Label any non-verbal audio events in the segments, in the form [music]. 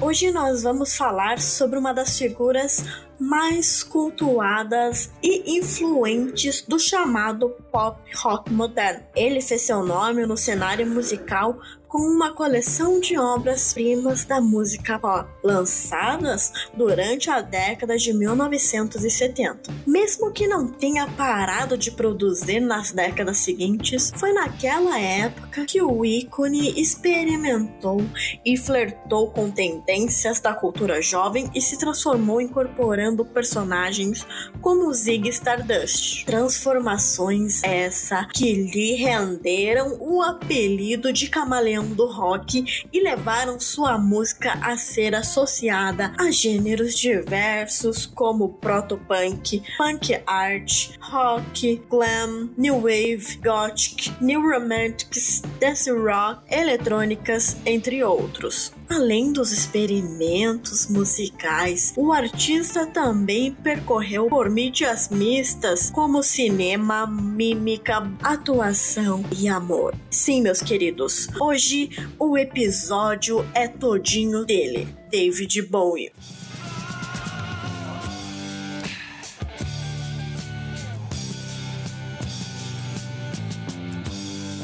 Hoje nós vamos falar sobre uma das figuras mais cultuadas e influentes do chamado pop rock moderno. Ele fez seu nome no cenário musical com uma coleção de obras-primas da música pop, lançadas durante a década de 1970. Mesmo que não tenha parado de produzir nas décadas seguintes, foi naquela época que o ícone experimentou e flertou com tendências da cultura jovem e se transformou incorporando personagens como Zig Stardust. Transformações essa que lhe renderam o apelido de camaleão do rock e levaram sua música a ser associada a gêneros diversos como proto-punk, punk art, rock, glam, new wave, gothic, new romantics, dance rock, eletrônicas, entre outros. Além dos experimentos musicais, o artista também percorreu por mídias mistas como cinema, mímica, atuação e amor. Sim, meus queridos, hoje o episódio é todinho dele, David Bowie.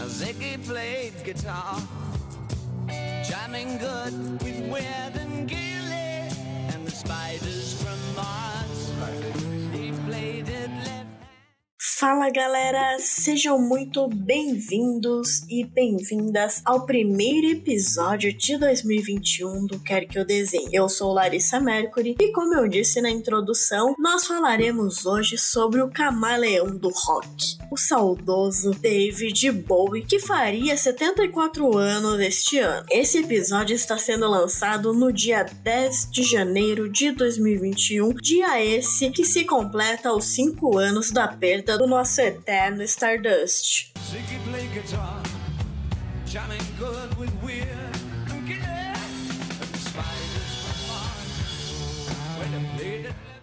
Ziggy played guitar jamming good with Weird and Fala galera, sejam muito bem-vindos e bem-vindas ao primeiro episódio de 2021 do Quer Que Eu Desenhe. Eu sou Larissa Mercury e, como eu disse na introdução, nós falaremos hoje sobre o camaleão do rock, o saudoso David Bowie, que faria 74 anos este ano. Esse episódio está sendo lançado no dia 10 de janeiro de 2021, dia esse que se completa os 5 anos da perda do nosso eterno Stardust.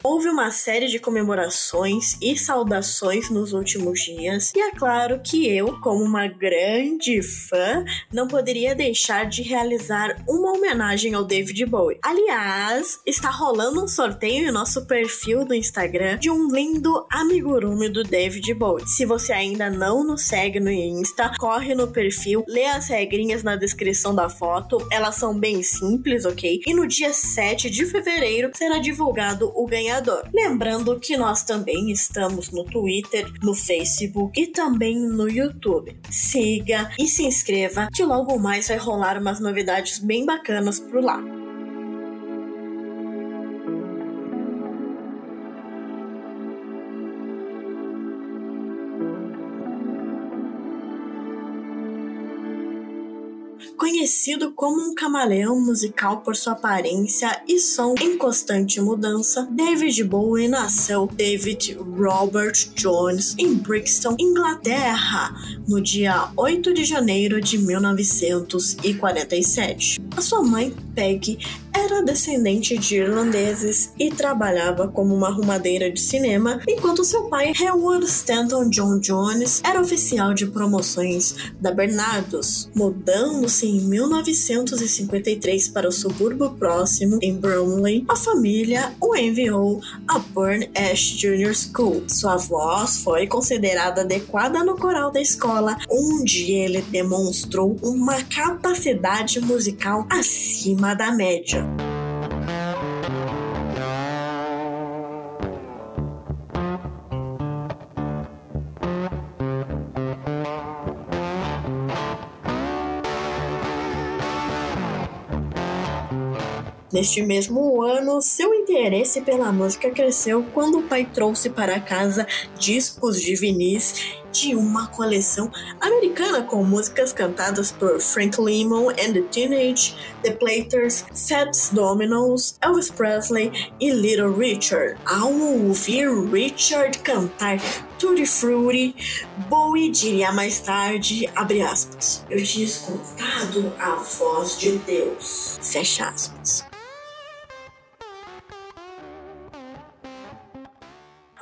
Houve uma série de comemorações e saudações nos últimos dias, e é claro que eu, como uma grande fã, não poderia deixar de realizar uma homenagem ao David Bowie. Aliás, está rolando um sorteio em nosso perfil do Instagram de um lindo amigurumi do David Bowie. Se você ainda não nos segue no Insta, corre no perfil, lê as regrinhas na descrição da foto, elas são bem simples, ok? E no dia 7 de fevereiro será divulgado o ganhador ganhador. Lembrando que nós também estamos no Twitter, no Facebook e também no YouTube. Siga e se inscreva que logo mais vai rolar umas novidades bem bacanas por lá. Conhecido como um camaleão musical por sua aparência e som em constante mudança, David Bowie nasceu David Robert Jones em Brixton, Inglaterra, no dia 8 de janeiro de 1947. A sua mãe, Peggy, era descendente de irlandeses e trabalhava como uma arrumadeira de cinema, enquanto seu pai, Howard Stanton John Jones, era oficial de promoções da Bernardos, mudando-se em 1953 para o subúrbio próximo, em Bromley. A família o enviou a Burn Ash Junior School. Sua voz foi considerada adequada no coral da escola, onde ele demonstrou uma capacidade musical acima da média. Neste mesmo ano, seu interesse pela música cresceu quando o pai trouxe para casa discos de vinis de uma coleção americana com músicas cantadas por Frank Lemon and the Teenage, The Platers, Fats Dominoes, Elvis Presley e Little Richard. Ao ouvir Richard cantar Tutti Frutti, Bowie diria mais tarde, abre aspas, eu tinha escutado a voz de Deus, fecha aspas.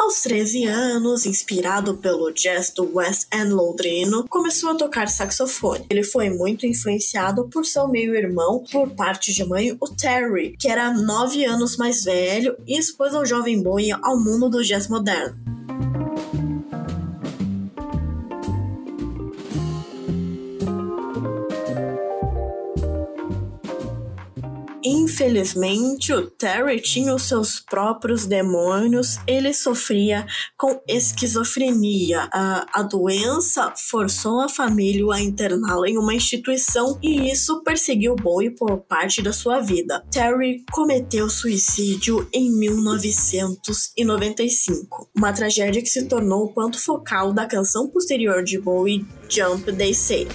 Aos 13 anos, inspirado pelo jazz do West End londrino, começou a tocar saxofone. Ele foi muito influenciado por seu meio-irmão, por parte de mãe, o Terry, que era 9 anos mais velho e expôs ao jovem Bowie ao mundo do jazz moderno. Infelizmente, o Terry tinha os seus próprios demônios, ele sofria com esquizofrenia. A, a doença forçou a família a interná-lo em uma instituição e isso perseguiu Bowie por parte da sua vida. Terry cometeu suicídio em 1995, uma tragédia que se tornou o ponto focal da canção posterior de Bowie, Jump They Say.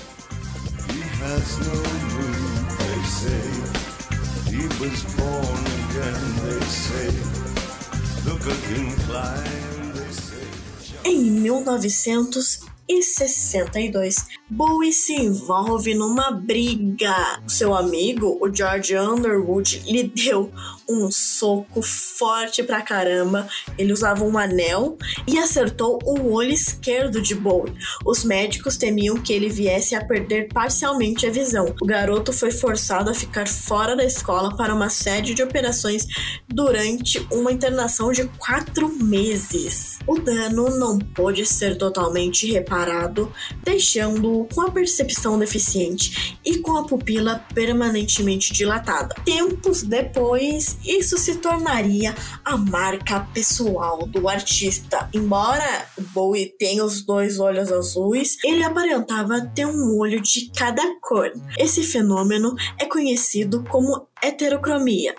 Em 1962, Bowie se envolve numa briga. Seu amigo, o George Underwood, lhe deu um soco forte pra caramba. Ele usava um anel e acertou o olho esquerdo de Bowie. Os médicos temiam que ele viesse a perder parcialmente a visão. O garoto foi forçado a ficar fora da escola para uma série de operações durante uma internação de quatro meses. O dano não pôde ser totalmente reparado, deixando-o com a percepção deficiente e com a pupila permanentemente dilatada. Tempos depois, isso se tornaria a marca pessoal do artista. Embora Bowie tenha os dois olhos azuis, ele aparentava ter um olho de cada cor. Esse fenômeno é conhecido como heterocromia.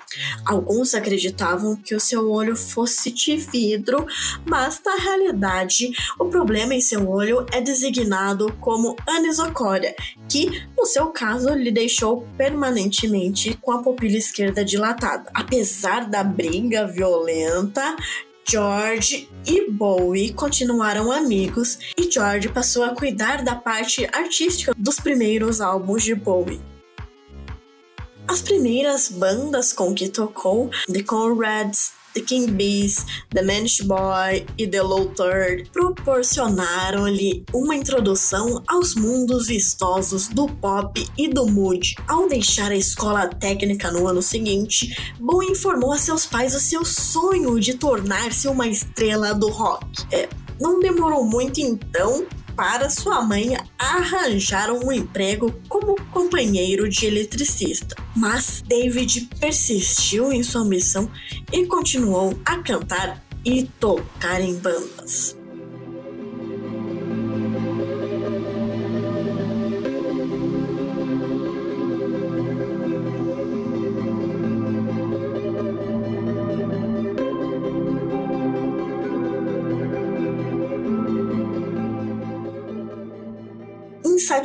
Alguns acreditavam que o seu olho fosse de vidro, mas na realidade o problema em seu olho é designado como anisocória, que no seu caso lhe deixou permanentemente com a pupila esquerda dilatada. Apesar da briga violenta, George e Bowie continuaram amigos e George passou a cuidar da parte artística dos primeiros álbuns de Bowie. As primeiras bandas com que tocou, The Conrads, The King Bees, The Manish Boy e The Low Third proporcionaram-lhe uma introdução aos mundos vistosos do pop e do mood. Ao deixar a escola técnica no ano seguinte, Bowie informou a seus pais o seu sonho de tornar-se uma estrela do rock. É, não demorou muito então para sua mãe arranjar um emprego como companheiro de eletricista. Mas David persistiu em sua missão e continuou a cantar e tocar em bandas.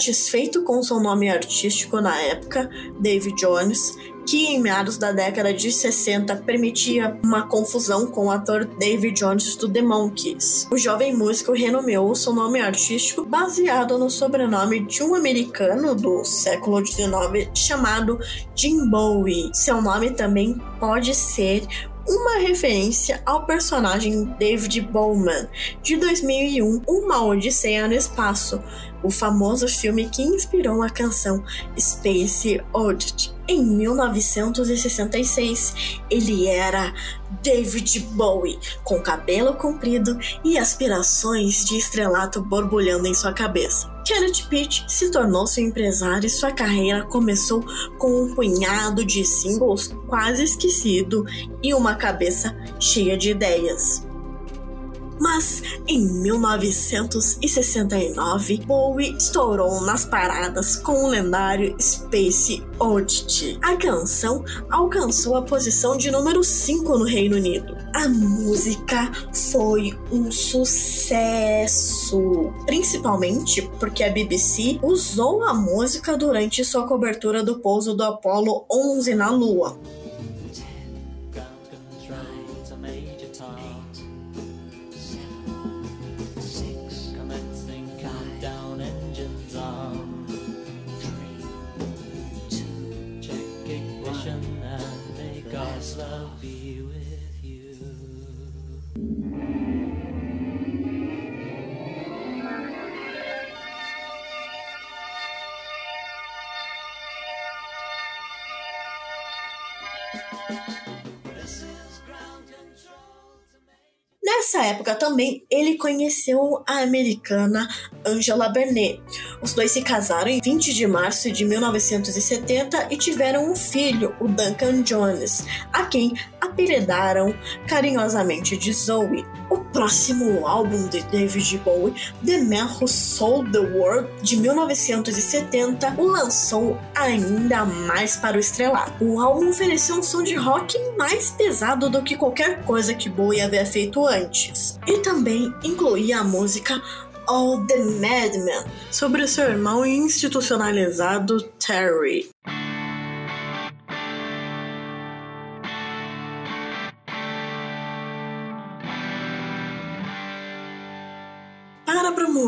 Insatisfeito com seu nome artístico na época, David Jones, que em meados da década de 60 permitia uma confusão com o ator David Jones do The Monkees. O jovem músico renomeou seu nome artístico baseado no sobrenome de um americano do século XIX chamado Jim Bowie. Seu nome também pode ser uma referência ao personagem David Bowman de 2001, Uma Odisseia no Espaço, o famoso filme que inspirou a canção Space Oddity. Em 1966, ele era David Bowie, com cabelo comprido e aspirações de estrelato borbulhando em sua cabeça. Kenneth Pitt se tornou seu empresário e sua carreira começou com um punhado de singles quase esquecido e uma cabeça cheia de ideias. Mas em 1969, Bowie estourou nas paradas com o lendário Space Oddity. A canção alcançou a posição de número 5 no Reino Unido. A música foi um sucesso, principalmente porque a BBC usou a música durante sua cobertura do pouso do Apollo 11 na Lua. Be época também ele conheceu a americana Angela Bernet. Os dois se casaram em 20 de março de 1970 e tiveram um filho, o Duncan Jones, a quem apelidaram carinhosamente de Zoe. Próximo álbum de David Bowie, The Man Who Sold the World, de 1970, o lançou ainda mais para o estrelato. O álbum ofereceu um som de rock mais pesado do que qualquer coisa que Bowie havia feito antes. E também incluía a música All the Madman, sobre seu irmão institucionalizado Terry.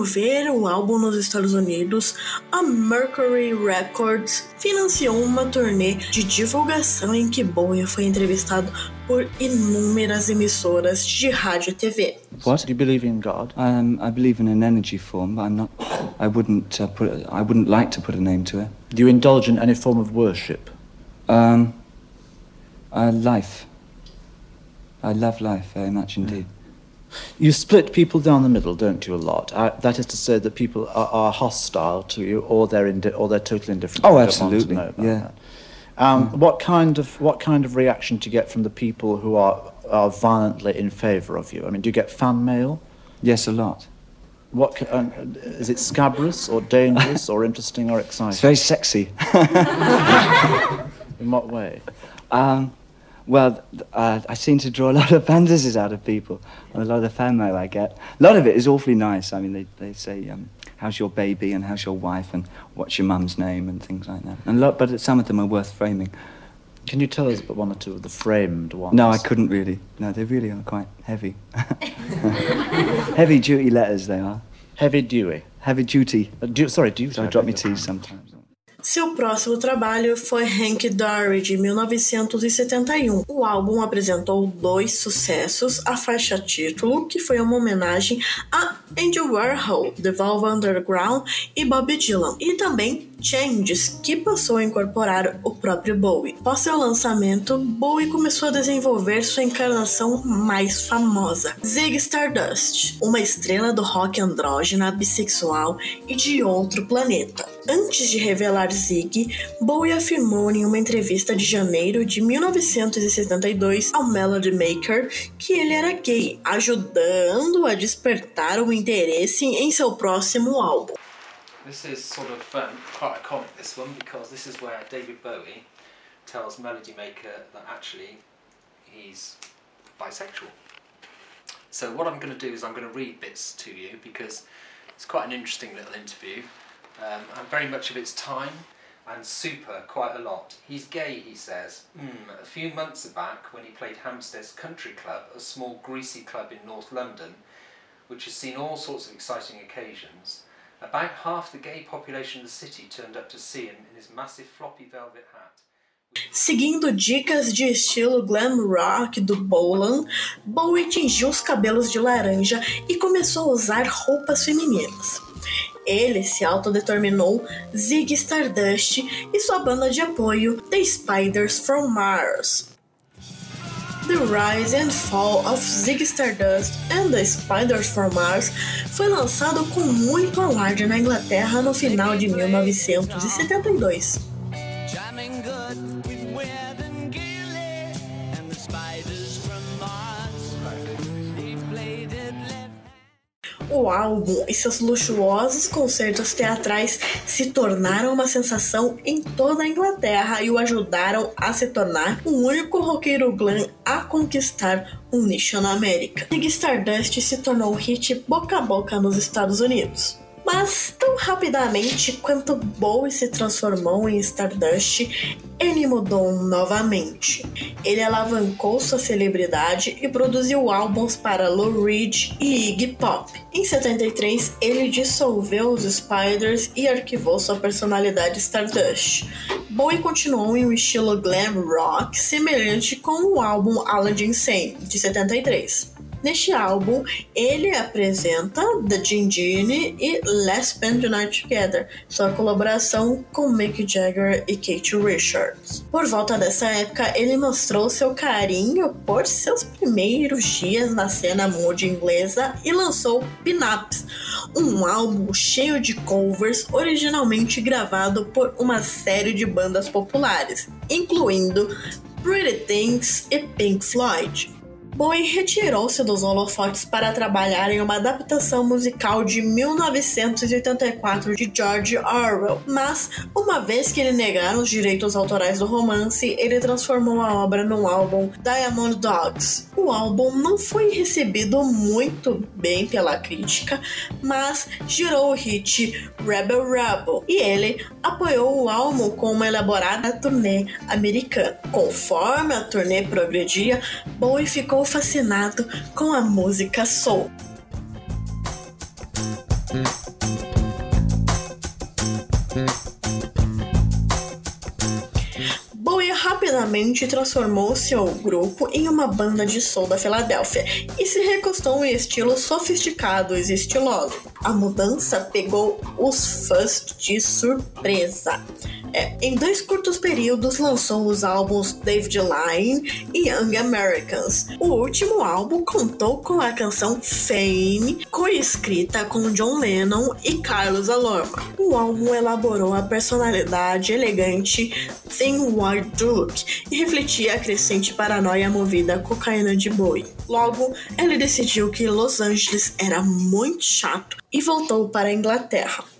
Promover o álbum nos Estados Unidos, a Mercury Records financiou uma turnê de divulgação em que Bowie foi entrevistado por inúmeras emissoras de rádio e TV. What? Do you believe in God? Um, I believe in an energy form, but I'm not. I wouldn't uh, put. I wouldn't like to put a name to it. Do you indulge in any form of worship? Um, uh, life. I love life very much indeed. You split people down the middle, don't you? A lot. Uh, that is to say that people are, are hostile to you, or they're indi- or they're totally indifferent. Oh, I don't want to absolutely, yeah. Um, What kind of what kind of reaction do you get from the people who are are violently in favour of you? I mean, do you get fan mail? Yes, a lot. What um, is it? Scabrous or dangerous or interesting or exciting? It's very sexy. [laughs] In what way? [laughs] um, well, uh, I seem to draw a lot of fantasies out of people, and a lot of the fan mail I get. A lot of it is awfully nice. I mean, they, they say, um, "How's your baby?" and "How's your wife?" and "What's your mum's name?" and things like that. And a lot, but some of them are worth framing. Can you tell us about one or two of the framed ones? No, I couldn't really. No, they really are quite heavy. [laughs] heavy duty letters they are. Heavy duty. Heavy duty. Uh, du- sorry, Dewey. So I drop me T's sometimes. Seu próximo trabalho foi Hank Dory, de 1971. O álbum apresentou dois sucessos, a faixa título, que foi uma homenagem a Andy Warhol, The Velvet Underground e Bob Dylan, e também Changes, que passou a incorporar o próprio Bowie. Após seu lançamento, Bowie começou a desenvolver sua encarnação mais famosa, Zig Stardust, uma estrela do rock andrógena, bissexual e de outro planeta. Antes de revelar Zig, Bowie afirmou em uma entrevista de janeiro de 1972 ao Melody Maker que ele era gay, ajudando a despertar o interesse em seu próximo álbum. This is sort of um, quite a comic, this one, because this is where David Bowie tells Melody Maker that actually he's bisexual. So, what I'm going to do is I'm going to read bits to you because it's quite an interesting little interview um, and very much of its time and super quite a lot. He's gay, he says. Mm, a few months back, when he played Hampstead's Country Club, a small greasy club in North London, which has seen all sorts of exciting occasions. About half the gay population of the city turned up to see him in his massive floppy velvet hat. Seguindo dicas de estilo glam rock do Bolan, Bowie tingiu os cabelos de laranja e começou a usar roupas femininas. Ele se autodeterminou Zig Stardust e sua banda de apoio The Spiders from Mars. The Rise and Fall of Zig Stardust and the Spiders from Mars foi lançado com muito alarde na Inglaterra no final de 1972. O álbum e seus luxuosos concertos teatrais se tornaram uma sensação em toda a Inglaterra e o ajudaram a se tornar o único roqueiro glam a conquistar um nicho na América. Zig Stardust se tornou um hit boca a boca nos Estados Unidos. Mas tão rapidamente quanto Bowie se transformou em Stardust, ele mudou novamente. Ele alavancou sua celebridade e produziu álbuns para Lou Reed e Iggy Pop. Em 73, ele dissolveu os Spiders e arquivou sua personalidade Stardust. Bowie continuou em um estilo glam rock semelhante com o álbum Aladdin Sane, de 73. Neste álbum, ele apresenta The Gin Genie e Let's Spend the Night Together, sua colaboração com Mick Jagger e Kate Richards. Por volta dessa época, ele mostrou seu carinho por seus primeiros dias na cena mood inglesa e lançou Pin-Ups, um álbum cheio de covers originalmente gravado por uma série de bandas populares, incluindo Pretty Things e Pink Floyd. Bowie retirou-se dos holofotes para trabalhar em uma adaptação musical de 1984 de George Orwell, mas uma vez que lhe negaram os direitos autorais do romance, ele transformou a obra num álbum Diamond Dogs. O álbum não foi recebido muito bem pela crítica, mas gerou o hit Rebel Rebel e ele apoiou o álbum com uma elaborada turnê americana. Conforme a turnê progredia, Bowie ficou fascinado com a música soul. Bowie rapidamente transformou seu grupo em uma banda de soul da Filadélfia e se recostou em estilos sofisticados e estilosos. A mudança pegou os fãs de surpresa. É, em dois curtos períodos lançou os álbuns David Line e Young Americans. O último álbum contou com a canção Fame, coescrita com John Lennon e Carlos Alorma. O álbum elaborou a personalidade elegante sem Wild Look e refletia a crescente paranoia movida à cocaína de Bowie. Logo, ele decidiu que Los Angeles era muito chato e voltou para a Inglaterra.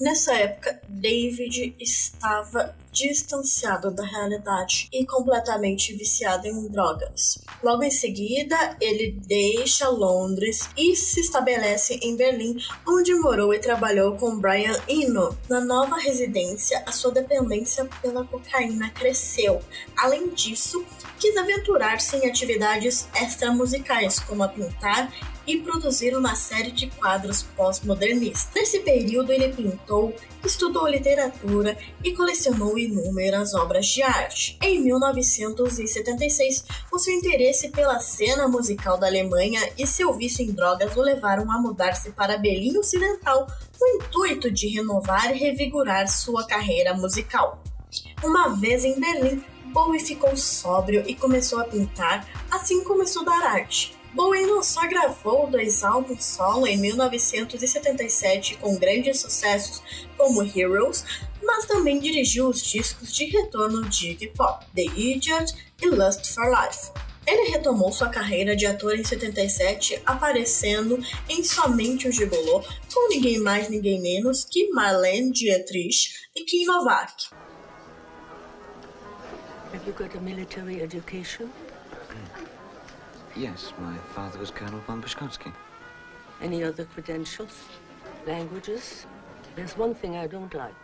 Nessa época, David estava distanciado da realidade e completamente viciado em drogas. Logo em seguida, ele deixa Londres e se estabelece em Berlim, onde morou e trabalhou com Brian Eno. Na nova residência, a sua dependência pela cocaína cresceu. Além disso, quis aventurar-se em atividades extramusicais, como a pintar e produzir uma série de quadros pós-modernistas. Nesse período, ele pintou, estudou literatura e colecionou inúmeras obras de arte. Em 1976, o seu interesse pela cena musical da Alemanha e seu vício em drogas o levaram a mudar-se para Berlim Ocidental com o intuito de renovar e revigorar sua carreira musical. Uma vez em Berlim, Bowie ficou sóbrio e começou a pintar, assim como estudar arte. Bowie não só gravou dois álbuns solo em 1977 com grandes sucessos como Heroes, mas também dirigiu os discos de retorno de Iggy Pop, The Idiot e Lust for Life. Ele retomou sua carreira de ator em 77, aparecendo em Somente o Gigolô, com ninguém mais ninguém menos que Marlene Dietrich e Kim Novak. Have you got a military education? Yes, my father was Colonel von Bushkovsky. Any other credentials? Languages? There's one thing I don't like.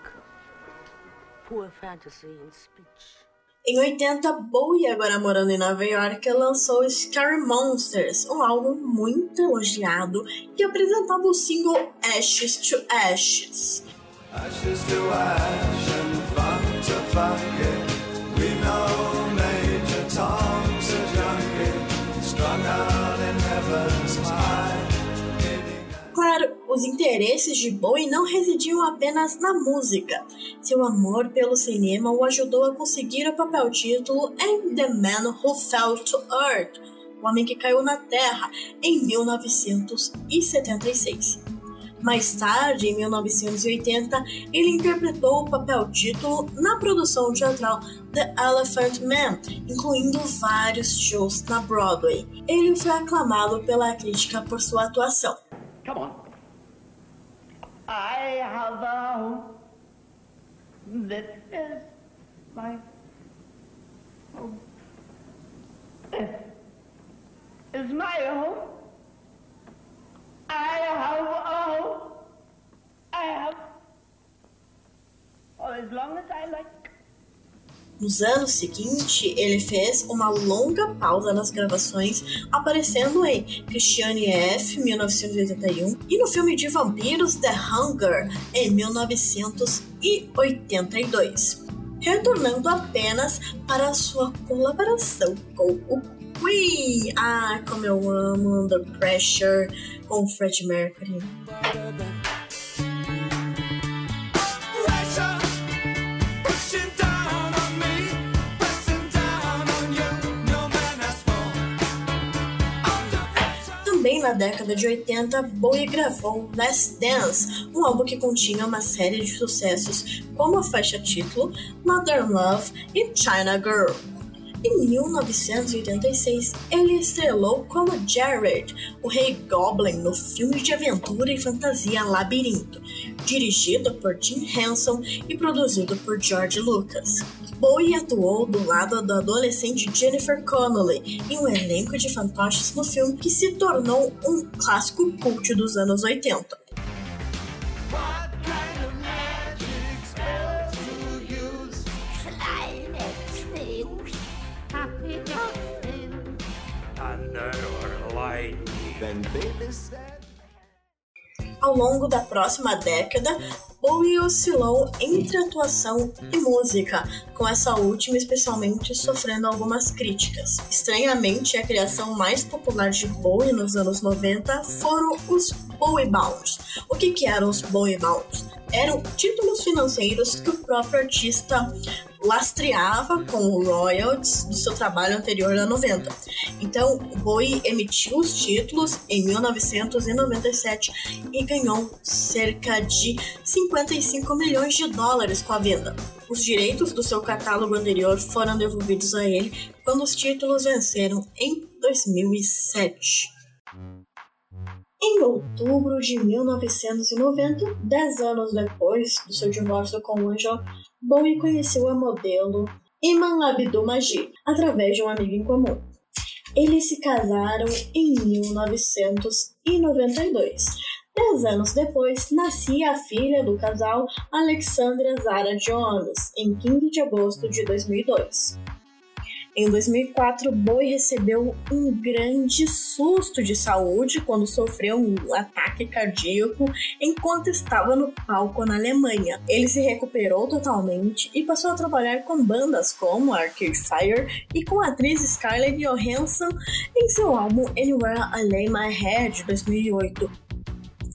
Poor fantasy in speech. Em 80, Bowie, agora morando em Nova York, lançou Scary Monsters, um álbum muito elogiado que apresentava o single Ashes to Ashes. Ashes to ash and fun to funky. We os interesses de Bowie não residiam apenas na música. Seu amor pelo cinema o ajudou a conseguir o papel título em The Man Who Fell to Earth, O Homem que Caiu na Terra, em 1976. Mais tarde, em 1980, ele interpretou o papel título na produção teatral The Elephant Man, incluindo vários shows na Broadway. Ele foi aclamado pela crítica por sua atuação. Come on. I have a home. This is my home. This is my home. I have a home. I have for as long as I like. Nos anos seguintes, ele fez uma longa pausa nas gravações, aparecendo em Christiane F. 1981 e no filme de vampiros The Hunger em 1982, retornando apenas para sua colaboração com o Queen! Ah, como eu amo Under Pressure com Fred Mercury. Também na década de 80, Bowie gravou Last Dance, um álbum que continha uma série de sucessos como a faixa título, Modern Love e China Girl. Em 1986, ele estrelou como Jared, o Rei Goblin no filme de aventura e fantasia Labirinto, dirigido por Jim Henson e produzido por George Lucas. Bowie atuou do lado da adolescente Jennifer Connelly em um elenco de fantoches no filme que se tornou um clássico cult dos anos 80. Ao longo da próxima década, Bowie oscilou entre atuação e música, com essa última especialmente sofrendo algumas críticas. Estranhamente, a criação mais popular de Bowie nos anos 90 foram os Bowie Bounds. O que, que eram os Bowie Bounds? Eram títulos financeiros que o próprio artista lastreava com royalties do seu trabalho anterior na 90. Então, Bowie emitiu os títulos em 1997 e ganhou cerca de 55 milhões de dólares com a venda. Os direitos do seu catálogo anterior foram devolvidos a ele quando os títulos venceram em 2007. Em outubro de 1990, dez anos depois do seu divórcio com Angel, Bowie conheceu a modelo Iman Abdul Majid através de um amigo em comum. Eles se casaram em 1992. Dez anos depois, nascia a filha do casal, Alexandra Zara Jones, em 15 de agosto de 2002. Em 2004, Bowie recebeu um grande susto de saúde quando sofreu um ataque cardíaco enquanto estava no palco na Alemanha. Ele se recuperou totalmente e passou a trabalhar com bandas como Arcade Fire e com a atriz Scarlett Johansson em seu álbum Anywhere I Lay My Head de 2008.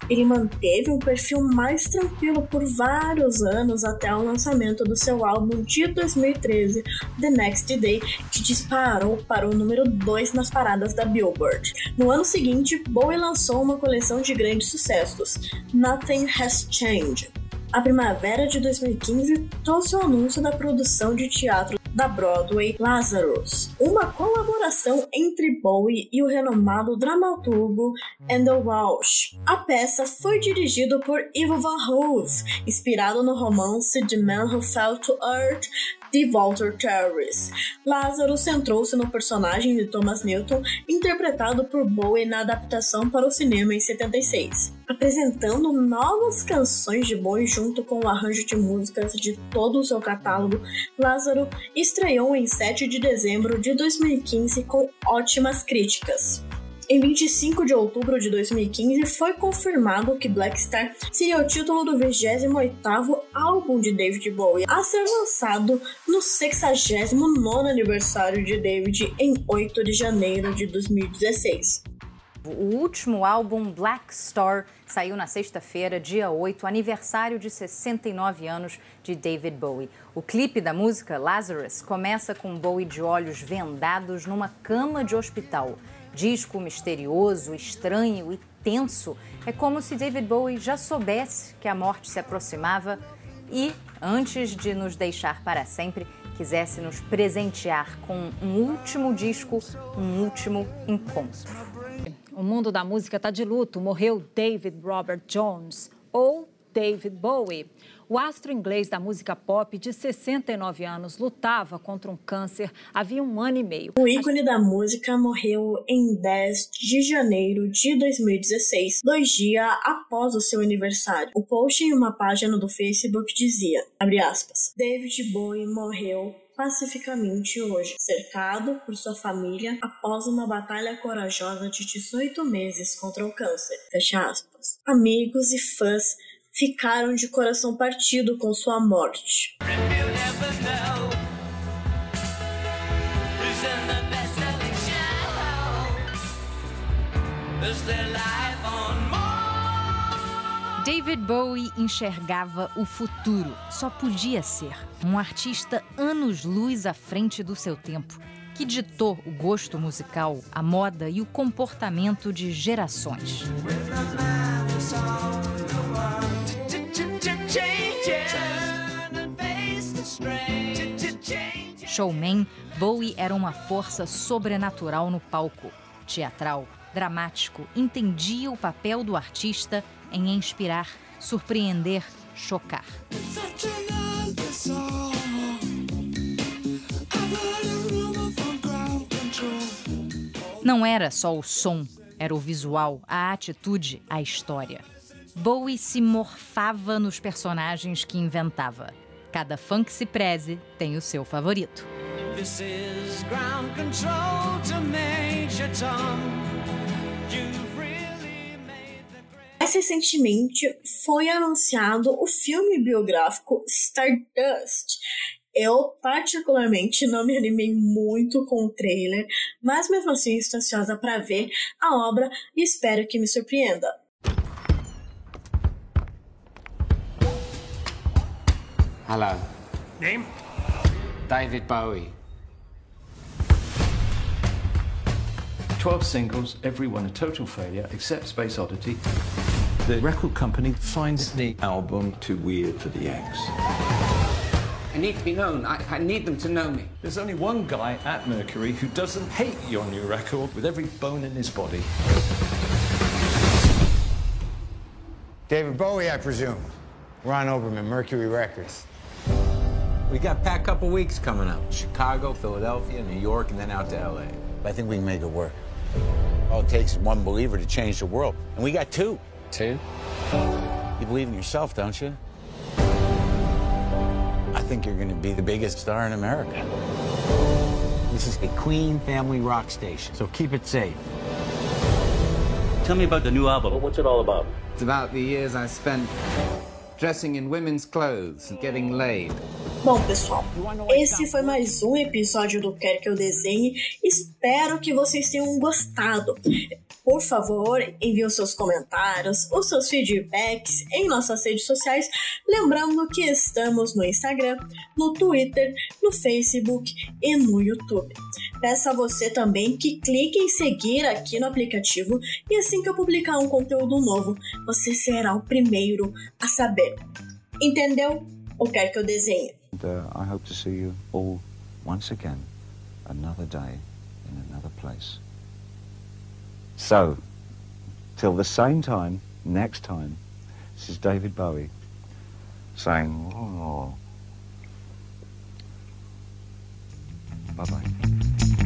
Ele manteve um perfil mais tranquilo por vários anos até o lançamento do seu álbum de 2013, The Next Day, que disparou para o número 2 nas paradas da Billboard. No ano seguinte, Bowie lançou uma coleção de grandes sucessos, Nothing Has Changed. A primavera de 2015 trouxe o anúncio da produção de teatro da Broadway Lazarus, uma colaboração entre Bowie e o renomado dramaturgo Andrew Walsh. A peça foi dirigida por Ivo Van Hove, inspirado no romance The Man Who Fell to Earth de Walter Terrace. Lazarus centrou-se no personagem de Thomas Newton, interpretado por Bowie na adaptação para o cinema em 76, apresentando novas canções de Bowie junto com o arranjo de músicas de todo o seu catálogo. Lázaro estreou em 7 de dezembro de 2015 com ótimas críticas. Em 25 de outubro de 2015, foi confirmado que Black Star seria o título do 28º álbum de David Bowie, a ser lançado no 69º aniversário de David em 8 de janeiro de 2016. O último álbum, Black Star, saiu na sexta-feira, dia 8, aniversário de 69 anos de David Bowie. O clipe da música Lazarus começa com Bowie de olhos vendados numa cama de hospital. Disco misterioso, estranho e tenso. É como se David Bowie já soubesse que a morte se aproximava e, antes de nos deixar para sempre, quisesse nos presentear com um último disco, um último encontro. O mundo da música está de luto. Morreu David Robert Jones, ou David Bowie. O astro inglês da música pop, de 69 anos, lutava contra um câncer havia um ano e meio. O ícone da música morreu em 10 de janeiro de 2016, dois dias após o seu aniversário. O post em uma página do Facebook dizia, aspas, David Bowie morreu pacificamente hoje, cercado por sua família após uma batalha corajosa de 18 meses contra o câncer. Fecha aspas. Amigos e fãs ficaram de coração partido com sua morte. Is life David Bowie enxergava o futuro. Só podia ser um artista anos-luz à frente do seu tempo, que ditou o gosto musical, a moda e o comportamento de gerações. Showman, Bowie era uma força sobrenatural no palco. Teatral, dramático, entendia o papel do artista em inspirar, surpreender, chocar. Não era só o som, era o visual, a atitude, a história. Bowie se morfava nos personagens que inventava. Cada fã que se preze tem o seu favorito. This is ground control to Major Tom. Mais recentemente foi anunciado o filme biográfico Stardust. Eu, particularmente, não me animei muito com o trailer, mas mesmo assim estou ansiosa para ver a obra e espero que me surpreenda. Hello. Name? David Bowie. 12 singles, every one a total failure, except Space Oddity. The record company finds the album too weird for the Yanks. I need to be known. I, I need them to know me. There's only one guy at Mercury who doesn't hate your new record with every bone in his body. David Bowie, I presume. Ron Oberman, Mercury Records. We got a packed couple weeks coming up. Chicago, Philadelphia, New York, and then out to LA. I think we can make it work. All it takes is one believer to change the world. And we got two. Two? You believe in yourself, don't you? I think you're going to be the biggest star in America. This is a Queen family rock station, so keep it safe. Tell me about the new album. What's it all about? It's about the years I spent dressing in women's clothes and getting laid. Bom, pessoal, esse foi mais um episódio do Quer Que Eu Desenhe. Espero que vocês tenham gostado. Por favor, envie os seus comentários, os seus feedbacks em nossas redes sociais. Lembrando que estamos no Instagram, no Twitter, no Facebook e no YouTube. Peço a você também que clique em seguir aqui no aplicativo e assim que eu publicar um conteúdo novo, você será o primeiro a saber. Entendeu? Ou quer que eu desenhe? Uh, I hope to see you all once again, another day in another place. So, till the same time, next time, this is David Bowie saying, oh. Bye bye.